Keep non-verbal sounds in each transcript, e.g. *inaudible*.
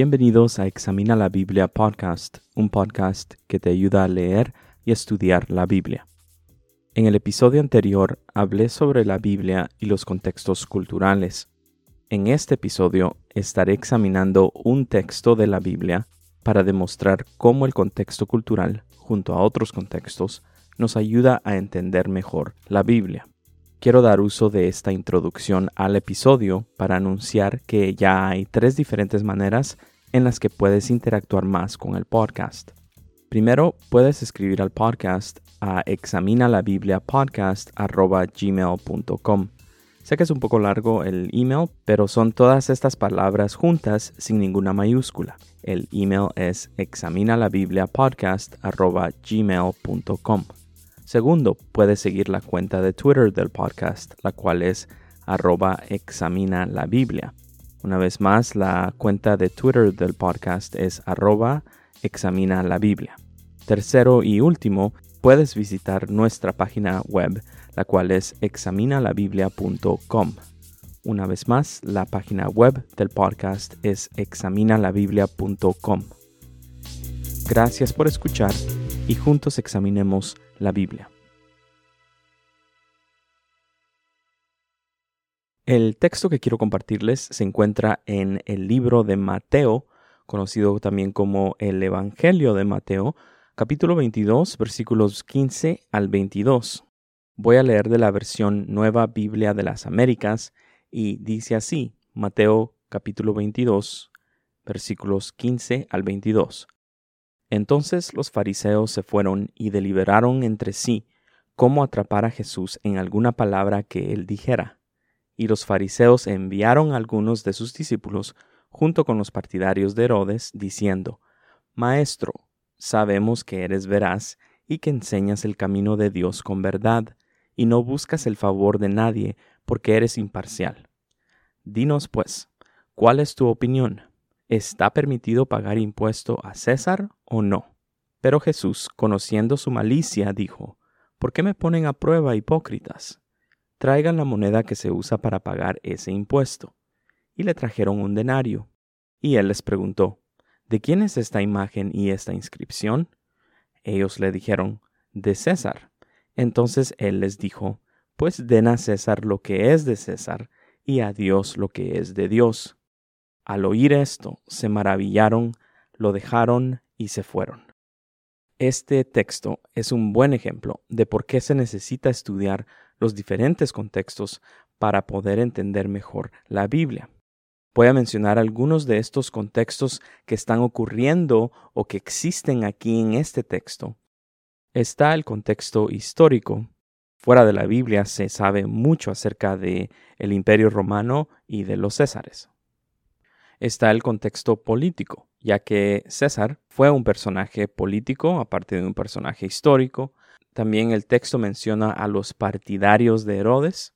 Bienvenidos a Examina la Biblia Podcast, un podcast que te ayuda a leer y estudiar la Biblia. En el episodio anterior hablé sobre la Biblia y los contextos culturales. En este episodio estaré examinando un texto de la Biblia para demostrar cómo el contexto cultural, junto a otros contextos, nos ayuda a entender mejor la Biblia. Quiero dar uso de esta introducción al episodio para anunciar que ya hay tres diferentes maneras en las que puedes interactuar más con el podcast. Primero, puedes escribir al podcast a examinalabibliapodcast.gmail.com. Sé que es un poco largo el email, pero son todas estas palabras juntas sin ninguna mayúscula. El email es examinalabibliapodcast.gmail.com. Segundo, puedes seguir la cuenta de Twitter del podcast, la cual es arroba examina la Biblia. Una vez más, la cuenta de Twitter del podcast es arroba examina la Biblia. Tercero y último, puedes visitar nuestra página web, la cual es examinalabiblia.com. Una vez más, la página web del podcast es examinalabiblia.com. Gracias por escuchar y juntos examinemos la Biblia. El texto que quiero compartirles se encuentra en el libro de Mateo, conocido también como el Evangelio de Mateo, capítulo 22, versículos 15 al 22. Voy a leer de la versión Nueva Biblia de las Américas y dice así, Mateo capítulo 22, versículos 15 al 22. Entonces los fariseos se fueron y deliberaron entre sí cómo atrapar a Jesús en alguna palabra que él dijera. Y los fariseos enviaron a algunos de sus discípulos junto con los partidarios de Herodes, diciendo, Maestro, sabemos que eres veraz y que enseñas el camino de Dios con verdad, y no buscas el favor de nadie porque eres imparcial. Dinos, pues, ¿cuál es tu opinión? ¿Está permitido pagar impuesto a César o no? Pero Jesús, conociendo su malicia, dijo, ¿Por qué me ponen a prueba, hipócritas? Traigan la moneda que se usa para pagar ese impuesto. Y le trajeron un denario. Y él les preguntó, ¿De quién es esta imagen y esta inscripción? Ellos le dijeron, De César. Entonces él les dijo, Pues den a César lo que es de César, y a Dios lo que es de Dios. Al oír esto, se maravillaron, lo dejaron y se fueron. Este texto es un buen ejemplo de por qué se necesita estudiar los diferentes contextos para poder entender mejor la Biblia. Voy a mencionar algunos de estos contextos que están ocurriendo o que existen aquí en este texto. Está el contexto histórico. Fuera de la Biblia se sabe mucho acerca de el Imperio Romano y de los Césares está el contexto político, ya que César fue un personaje político, aparte de un personaje histórico. También el texto menciona a los partidarios de Herodes.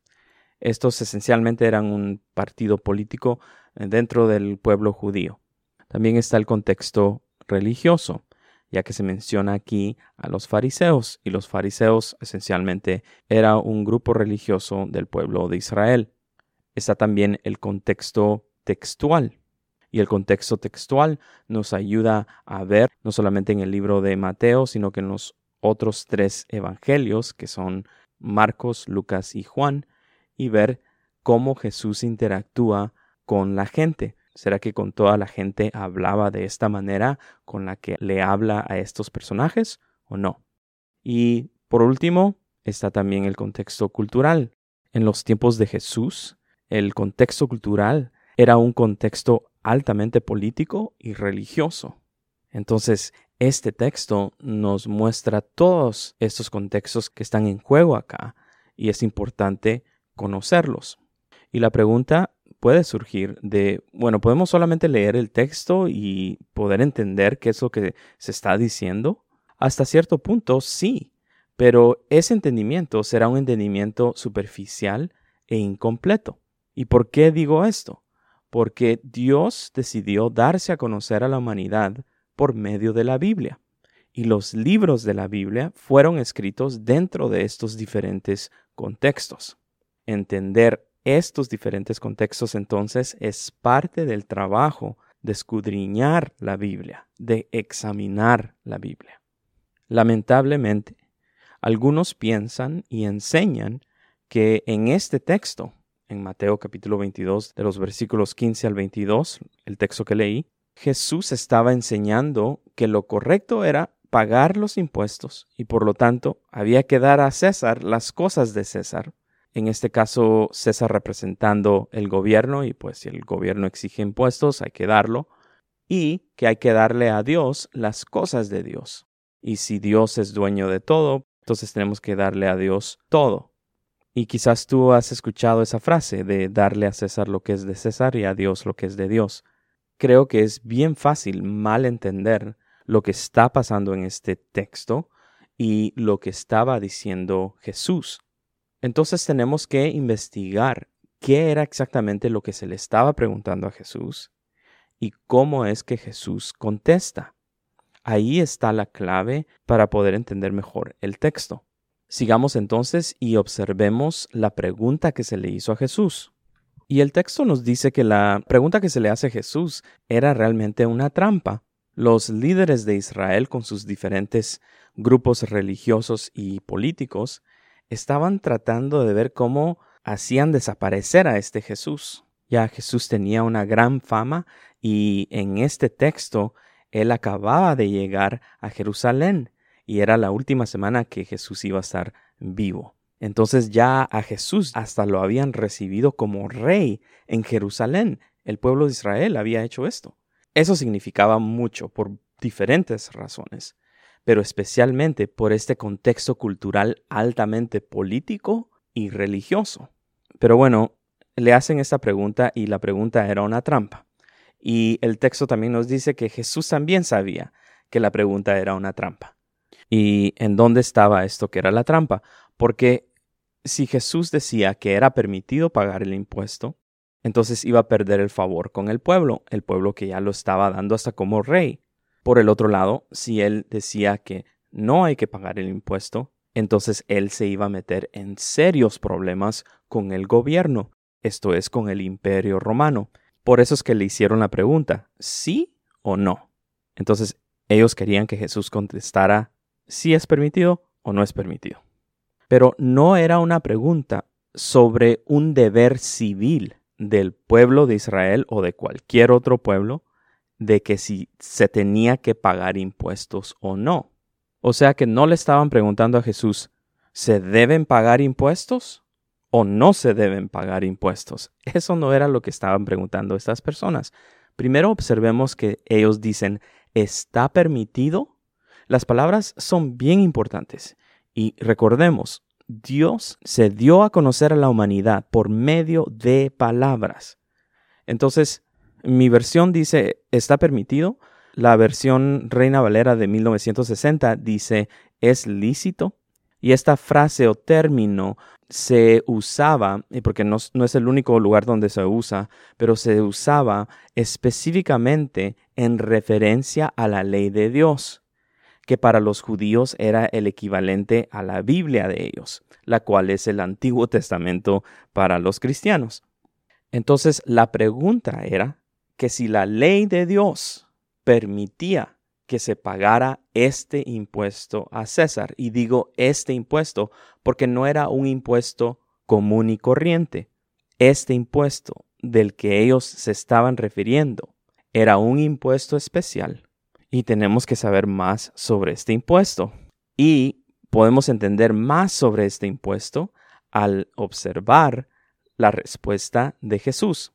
Estos esencialmente eran un partido político eh, dentro del pueblo judío. También está el contexto religioso, ya que se menciona aquí a los fariseos, y los fariseos esencialmente era un grupo religioso del pueblo de Israel. Está también el contexto textual, y el contexto textual nos ayuda a ver, no solamente en el libro de Mateo, sino que en los otros tres evangelios, que son Marcos, Lucas y Juan, y ver cómo Jesús interactúa con la gente. ¿Será que con toda la gente hablaba de esta manera con la que le habla a estos personajes o no? Y por último, está también el contexto cultural. En los tiempos de Jesús, el contexto cultural era un contexto altamente político y religioso. Entonces, este texto nos muestra todos estos contextos que están en juego acá y es importante conocerlos. Y la pregunta puede surgir de, bueno, ¿podemos solamente leer el texto y poder entender qué es lo que se está diciendo? Hasta cierto punto, sí, pero ese entendimiento será un entendimiento superficial e incompleto. ¿Y por qué digo esto? Porque Dios decidió darse a conocer a la humanidad por medio de la Biblia. Y los libros de la Biblia fueron escritos dentro de estos diferentes contextos. Entender estos diferentes contextos entonces es parte del trabajo de escudriñar la Biblia, de examinar la Biblia. Lamentablemente, algunos piensan y enseñan que en este texto, en Mateo capítulo 22, de los versículos 15 al 22, el texto que leí, Jesús estaba enseñando que lo correcto era pagar los impuestos y por lo tanto había que dar a César las cosas de César. En este caso, César representando el gobierno y pues si el gobierno exige impuestos hay que darlo y que hay que darle a Dios las cosas de Dios. Y si Dios es dueño de todo, entonces tenemos que darle a Dios todo. Y quizás tú has escuchado esa frase de darle a César lo que es de César y a Dios lo que es de Dios. Creo que es bien fácil mal entender lo que está pasando en este texto y lo que estaba diciendo Jesús. Entonces tenemos que investigar qué era exactamente lo que se le estaba preguntando a Jesús y cómo es que Jesús contesta. Ahí está la clave para poder entender mejor el texto. Sigamos entonces y observemos la pregunta que se le hizo a Jesús. Y el texto nos dice que la pregunta que se le hace a Jesús era realmente una trampa. Los líderes de Israel, con sus diferentes grupos religiosos y políticos, estaban tratando de ver cómo hacían desaparecer a este Jesús. Ya Jesús tenía una gran fama y en este texto él acababa de llegar a Jerusalén y era la última semana que Jesús iba a estar vivo. Entonces ya a Jesús hasta lo habían recibido como rey en Jerusalén. El pueblo de Israel había hecho esto. Eso significaba mucho por diferentes razones, pero especialmente por este contexto cultural altamente político y religioso. Pero bueno, le hacen esta pregunta y la pregunta era una trampa. Y el texto también nos dice que Jesús también sabía que la pregunta era una trampa. ¿Y en dónde estaba esto que era la trampa? Porque si Jesús decía que era permitido pagar el impuesto, entonces iba a perder el favor con el pueblo, el pueblo que ya lo estaba dando hasta como rey. Por el otro lado, si él decía que no hay que pagar el impuesto, entonces él se iba a meter en serios problemas con el gobierno, esto es con el imperio romano. Por eso es que le hicieron la pregunta, ¿sí o no? Entonces ellos querían que Jesús contestara si es permitido o no es permitido. Pero no era una pregunta sobre un deber civil del pueblo de Israel o de cualquier otro pueblo de que si se tenía que pagar impuestos o no. O sea que no le estaban preguntando a Jesús, ¿se deben pagar impuestos? o no se deben pagar impuestos. Eso no era lo que estaban preguntando estas personas. Primero observemos que ellos dicen, ¿está permitido? Las palabras son bien importantes y recordemos, Dios se dio a conocer a la humanidad por medio de palabras. Entonces, mi versión dice, ¿está permitido? La versión Reina Valera de 1960 dice, ¿es lícito? Y esta frase o término se usaba, porque no, no, es el único lugar donde se usa, pero se usaba específicamente en referencia a la ley de Dios, que para los judíos era el equivalente a la Biblia de ellos, la cual es el Antiguo Testamento para los cristianos. Entonces la pregunta era que si la ley de Dios permitía que se pagara este impuesto a César. Y digo este impuesto porque no era un impuesto común y corriente. Este impuesto del que ellos se estaban refiriendo era un impuesto especial. Y tenemos que saber más sobre este impuesto. Y podemos entender más sobre este impuesto al observar la respuesta de Jesús.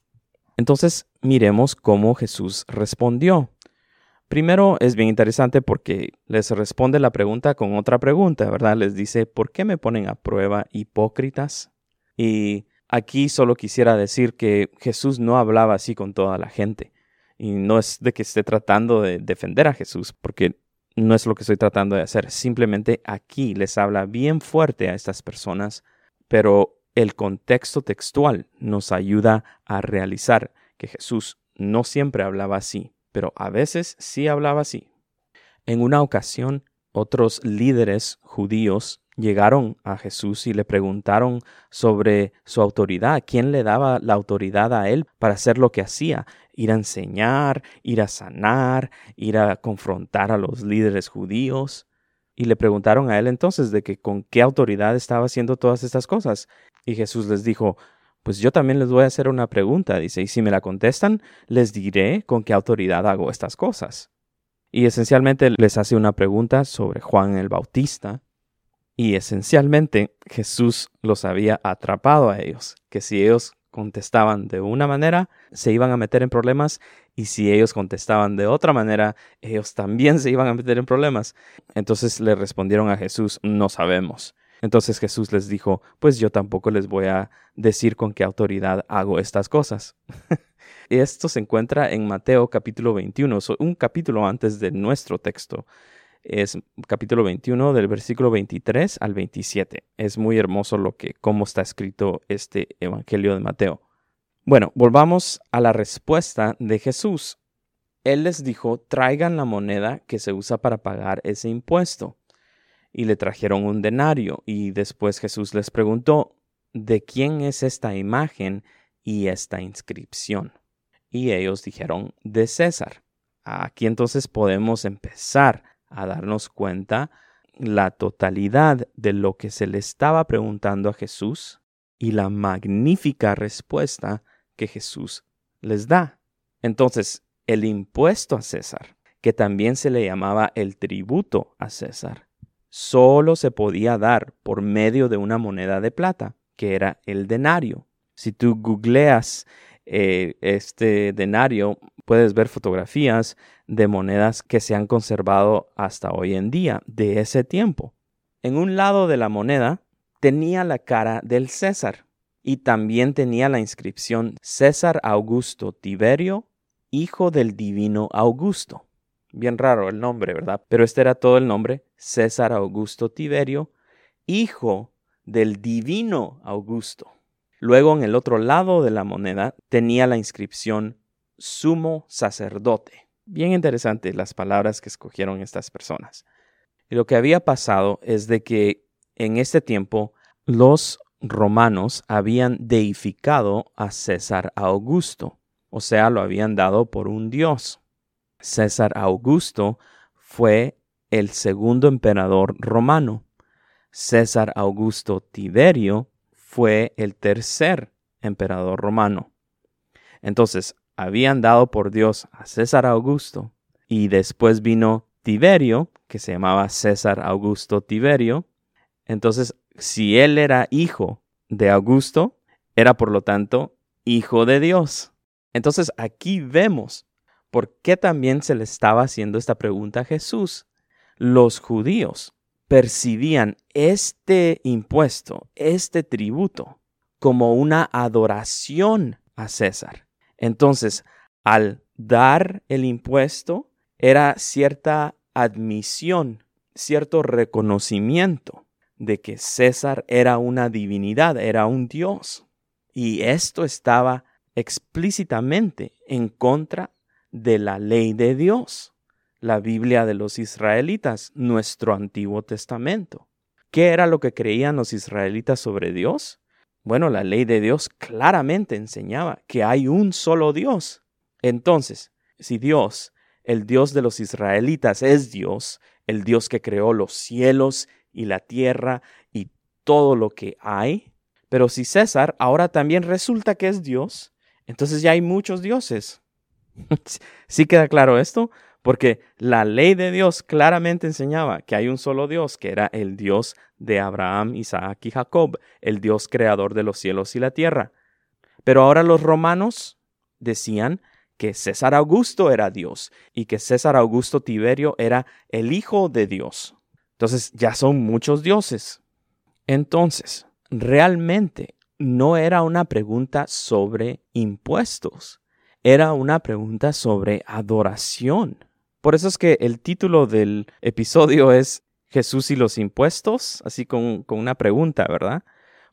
Entonces miremos cómo Jesús respondió. Primero es bien interesante porque les responde la pregunta con otra pregunta, ¿verdad? Les dice, ¿por qué me ponen a prueba hipócritas? Y aquí solo quisiera decir que Jesús no hablaba así con toda la gente. Y no es de que esté tratando de defender a Jesús, porque no es lo que estoy tratando de hacer. Simplemente aquí les habla bien fuerte a estas personas, pero el contexto textual nos ayuda a realizar que Jesús no siempre hablaba así pero a veces sí hablaba así. En una ocasión, otros líderes judíos llegaron a Jesús y le preguntaron sobre su autoridad, quién le daba la autoridad a él para hacer lo que hacía. Ir a enseñar, ir a sanar, ir a confrontar a los líderes judíos. Y le preguntaron a él entonces de que con qué autoridad estaba haciendo todas estas cosas. Y Jesús les dijo, pues yo también les voy a hacer una pregunta, dice, y si me la contestan, les diré con qué autoridad hago estas cosas. Y esencialmente les hace una pregunta sobre Juan el Bautista. Y esencialmente Jesús los había atrapado a ellos, que si ellos contestaban de una manera, se iban a meter en problemas y si ellos contestaban de otra manera, ellos también se iban a meter en problemas. Entonces le respondieron a Jesús, no sabemos. Entonces Jesús les dijo, pues yo tampoco les voy a decir con qué autoridad hago estas cosas. *laughs* Esto se encuentra en Mateo capítulo 21, un capítulo antes de nuestro texto es capítulo 21 del versículo 23 al 27. Es muy hermoso lo que cómo está escrito este evangelio de Mateo. Bueno, volvamos a la respuesta de Jesús. Él les dijo, "Traigan la moneda que se usa para pagar ese impuesto." Y le trajeron un denario y después Jesús les preguntó, "¿De quién es esta imagen y esta inscripción?" Y ellos dijeron, "De César." Aquí entonces podemos empezar a darnos cuenta la totalidad de lo que se le estaba preguntando a Jesús y la magnífica respuesta que Jesús les da. Entonces, el impuesto a César, que también se le llamaba el tributo a César, solo se podía dar por medio de una moneda de plata, que era el denario. Si tú googleas eh, este denario, puedes ver fotografías de monedas que se han conservado hasta hoy en día de ese tiempo. En un lado de la moneda tenía la cara del César y también tenía la inscripción César Augusto Tiberio, hijo del divino Augusto. Bien raro el nombre, ¿verdad? Pero este era todo el nombre, César Augusto Tiberio, hijo del divino Augusto. Luego en el otro lado de la moneda tenía la inscripción sumo sacerdote. Bien interesante las palabras que escogieron estas personas. Y lo que había pasado es de que en este tiempo los romanos habían deificado a César Augusto, o sea, lo habían dado por un dios. César Augusto fue el segundo emperador romano. César Augusto Tiberio fue el tercer emperador romano. Entonces, habían dado por Dios a César Augusto y después vino Tiberio, que se llamaba César Augusto Tiberio. Entonces, si él era hijo de Augusto, era por lo tanto hijo de Dios. Entonces, aquí vemos por qué también se le estaba haciendo esta pregunta a Jesús. Los judíos percibían este impuesto, este tributo, como una adoración a César. Entonces, al dar el impuesto, era cierta admisión, cierto reconocimiento de que César era una divinidad, era un dios. Y esto estaba explícitamente en contra de la ley de Dios la Biblia de los israelitas, nuestro Antiguo Testamento. ¿Qué era lo que creían los israelitas sobre Dios? Bueno, la ley de Dios claramente enseñaba que hay un solo Dios. Entonces, si Dios, el Dios de los israelitas, es Dios, el Dios que creó los cielos y la tierra y todo lo que hay, pero si César ahora también resulta que es Dios, entonces ya hay muchos dioses. *laughs* ¿Sí queda claro esto? Porque la ley de Dios claramente enseñaba que hay un solo Dios, que era el Dios de Abraham, Isaac y Jacob, el Dios creador de los cielos y la tierra. Pero ahora los romanos decían que César Augusto era Dios y que César Augusto Tiberio era el Hijo de Dios. Entonces ya son muchos dioses. Entonces, realmente no era una pregunta sobre impuestos, era una pregunta sobre adoración. Por eso es que el título del episodio es Jesús y los impuestos, así con, una pregunta, ¿verdad?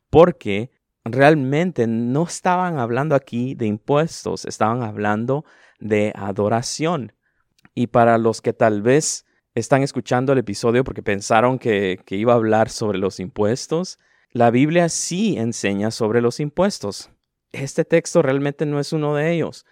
Porque realmente no estaban hablando aquí de impuestos, estaban hablando de adoración. Y para los que tal vez están escuchando el episodio porque pensaron que, que, iba a hablar sobre los impuestos, la Biblia sí enseña sobre los impuestos. Este texto realmente no es uno de ellos.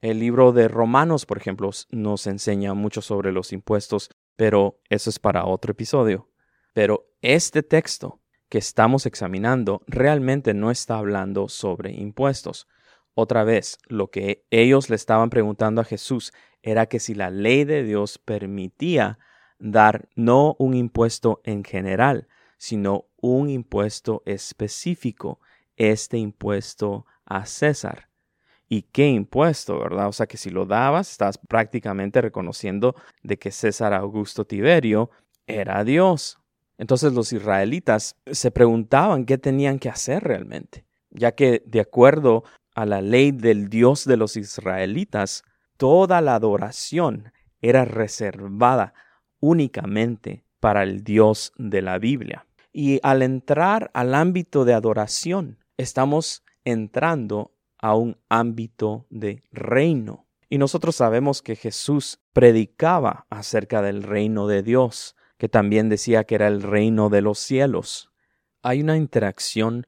El libro de Romanos, por ejemplo, nos enseña mucho sobre los impuestos, pero eso es para otro episodio. Pero este texto que estamos examinando realmente no está hablando sobre impuestos. Otra vez, lo que ellos le estaban preguntando a Jesús era que si la ley de Dios permitía dar no un impuesto en general, sino un impuesto específico, este impuesto a César. ¿Y qué impuesto, verdad? O sea que si lo dabas, estás prácticamente reconociendo de que César Augusto Tiberio era Dios. Entonces los israelitas se preguntaban qué tenían que hacer realmente, ya que de acuerdo a la ley del Dios de los israelitas, toda la adoración era reservada únicamente para el Dios de la Biblia. Y al entrar al ámbito de adoración, estamos entrando a un ámbito de reino. Y nosotros sabemos que Jesús predicaba acerca del reino de Dios, que también decía que era el reino de los cielos. Hay una interacción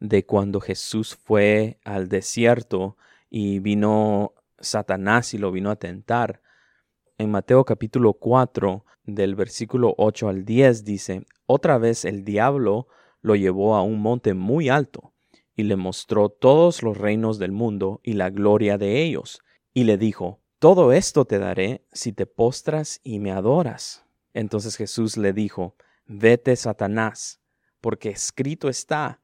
de cuando Jesús fue al desierto y vino Satanás y lo vino a tentar. En Mateo capítulo 4, del versículo 8 al 10 dice, Otra vez el diablo lo llevó a un monte muy alto y le mostró todos los reinos del mundo y la gloria de ellos, y le dijo, Todo esto te daré si te postras y me adoras. Entonces Jesús le dijo, Vete, Satanás, porque escrito está,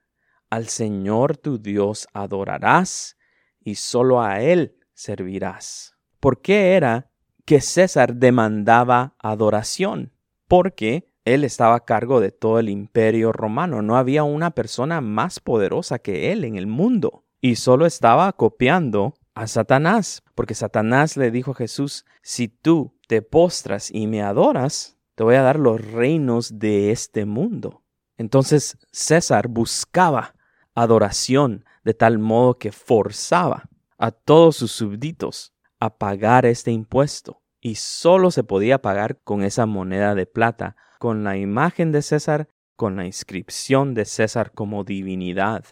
Al Señor tu Dios adorarás, y solo a Él servirás. ¿Por qué era que César demandaba adoración? Porque él estaba a cargo de todo el imperio romano. No había una persona más poderosa que él en el mundo. Y solo estaba copiando a Satanás, porque Satanás le dijo a Jesús, si tú te postras y me adoras, te voy a dar los reinos de este mundo. Entonces César buscaba adoración de tal modo que forzaba a todos sus súbditos a pagar este impuesto, y solo se podía pagar con esa moneda de plata con la imagen de César, con la inscripción de César como divinidad.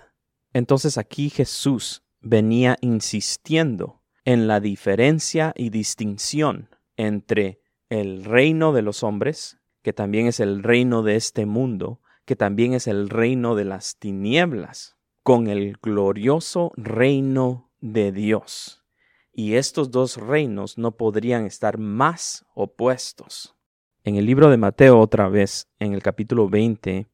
Entonces aquí Jesús venía insistiendo en la diferencia y distinción entre el reino de los hombres, que también es el reino de este mundo, que también es el reino de las tinieblas, con el glorioso reino de Dios. Y estos dos reinos no podrían estar más opuestos. En el libro de Mateo otra vez, en el capítulo 20,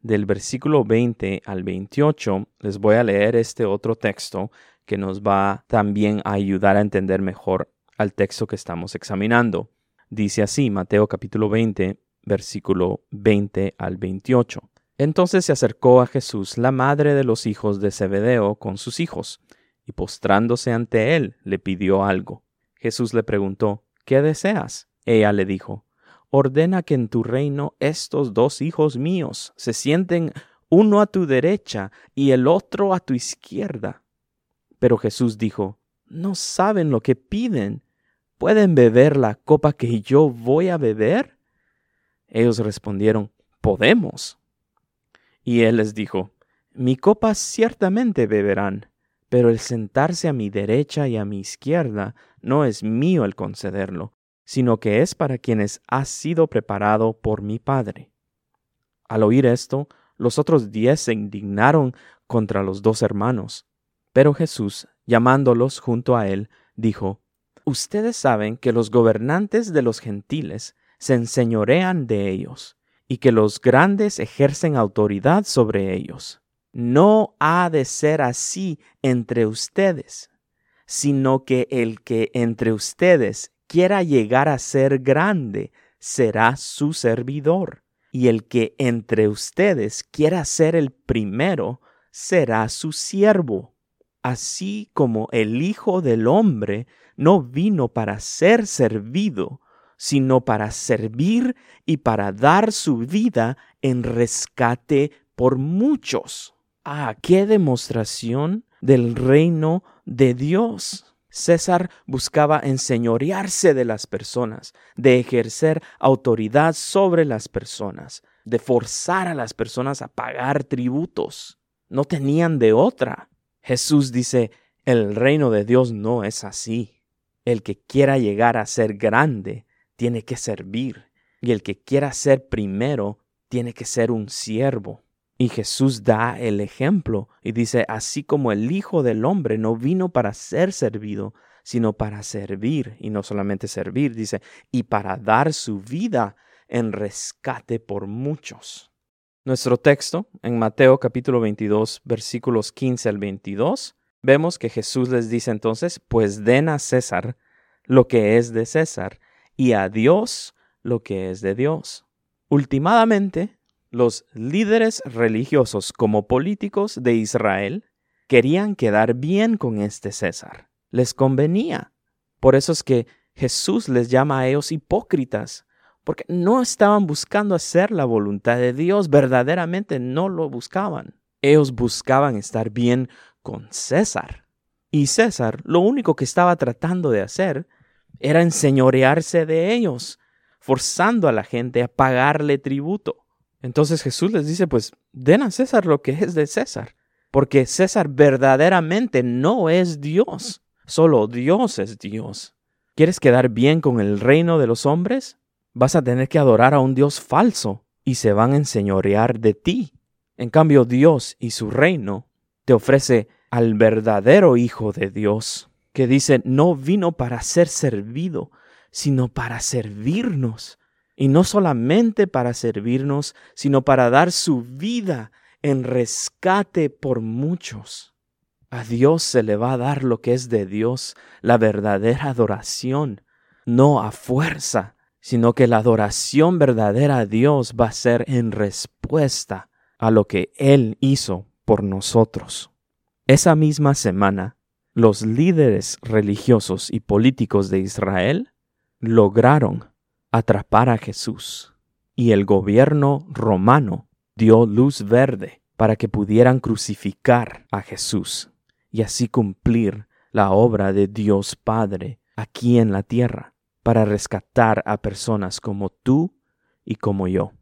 del versículo 20 al 28, les voy a leer este otro texto que nos va también a ayudar a entender mejor al texto que estamos examinando. Dice así, Mateo capítulo 20, versículo 20 al 28. Entonces se acercó a Jesús la madre de los hijos de Zebedeo con sus hijos, y postrándose ante él le pidió algo. Jesús le preguntó, ¿qué deseas? Ella le dijo, ordena que en tu reino estos dos hijos míos se sienten uno a tu derecha y el otro a tu izquierda. Pero Jesús dijo, ¿no saben lo que piden? ¿Pueden beber la copa que yo voy a beber? Ellos respondieron, Podemos. Y él les dijo, Mi copa ciertamente beberán, pero el sentarse a mi derecha y a mi izquierda no es mío el concederlo, sino que es para quienes ha sido preparado por mi Padre. Al oír esto, los otros diez se indignaron contra los dos hermanos. Pero Jesús, llamándolos junto a él, dijo, Ustedes saben que los gobernantes de los gentiles se enseñorean de ellos, y que los grandes ejercen autoridad sobre ellos. No ha de ser así entre ustedes, sino que el que entre ustedes quiera llegar a ser grande, será su servidor. Y el que entre ustedes quiera ser el primero, será su siervo. Así como el Hijo del Hombre no vino para ser servido, sino para servir y para dar su vida en rescate por muchos. Ah, qué demostración del reino de Dios. César buscaba enseñorearse de las personas, de ejercer autoridad sobre las personas, de forzar a las personas a pagar tributos. No tenían de otra. Jesús dice, El reino de Dios no es así. El que quiera llegar a ser grande tiene que servir, y el que quiera ser primero tiene que ser un siervo. Y Jesús da el ejemplo y dice, así como el Hijo del Hombre no vino para ser servido, sino para servir, y no solamente servir, dice, y para dar su vida en rescate por muchos. Nuestro texto, en Mateo capítulo 22, versículos 15 al 22, vemos que Jesús les dice entonces, pues den a César lo que es de César, y a Dios lo que es de Dios. Últimamente, los líderes religiosos como políticos de Israel querían quedar bien con este César. Les convenía. Por eso es que Jesús les llama a ellos hipócritas, porque no estaban buscando hacer la voluntad de Dios, verdaderamente no lo buscaban. Ellos buscaban estar bien con César. Y César lo único que estaba tratando de hacer era enseñorearse de ellos, forzando a la gente a pagarle tributo. Entonces Jesús les dice, pues den a César lo que es de César, porque César verdaderamente no es Dios, solo Dios es Dios. ¿Quieres quedar bien con el reino de los hombres? Vas a tener que adorar a un Dios falso y se van a enseñorear de ti. En cambio, Dios y su reino te ofrece al verdadero Hijo de Dios, que dice, no vino para ser servido, sino para servirnos y no solamente para servirnos, sino para dar su vida en rescate por muchos. A Dios se le va a dar lo que es de Dios, la verdadera adoración, no a fuerza, sino que la adoración verdadera a Dios va a ser en respuesta a lo que Él hizo por nosotros. Esa misma semana, los líderes religiosos y políticos de Israel lograron atrapar a Jesús y el gobierno romano dio luz verde para que pudieran crucificar a Jesús y así cumplir la obra de Dios Padre aquí en la tierra para rescatar a personas como tú y como yo.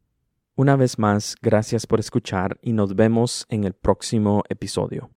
Una vez más, gracias por escuchar y nos vemos en el próximo episodio.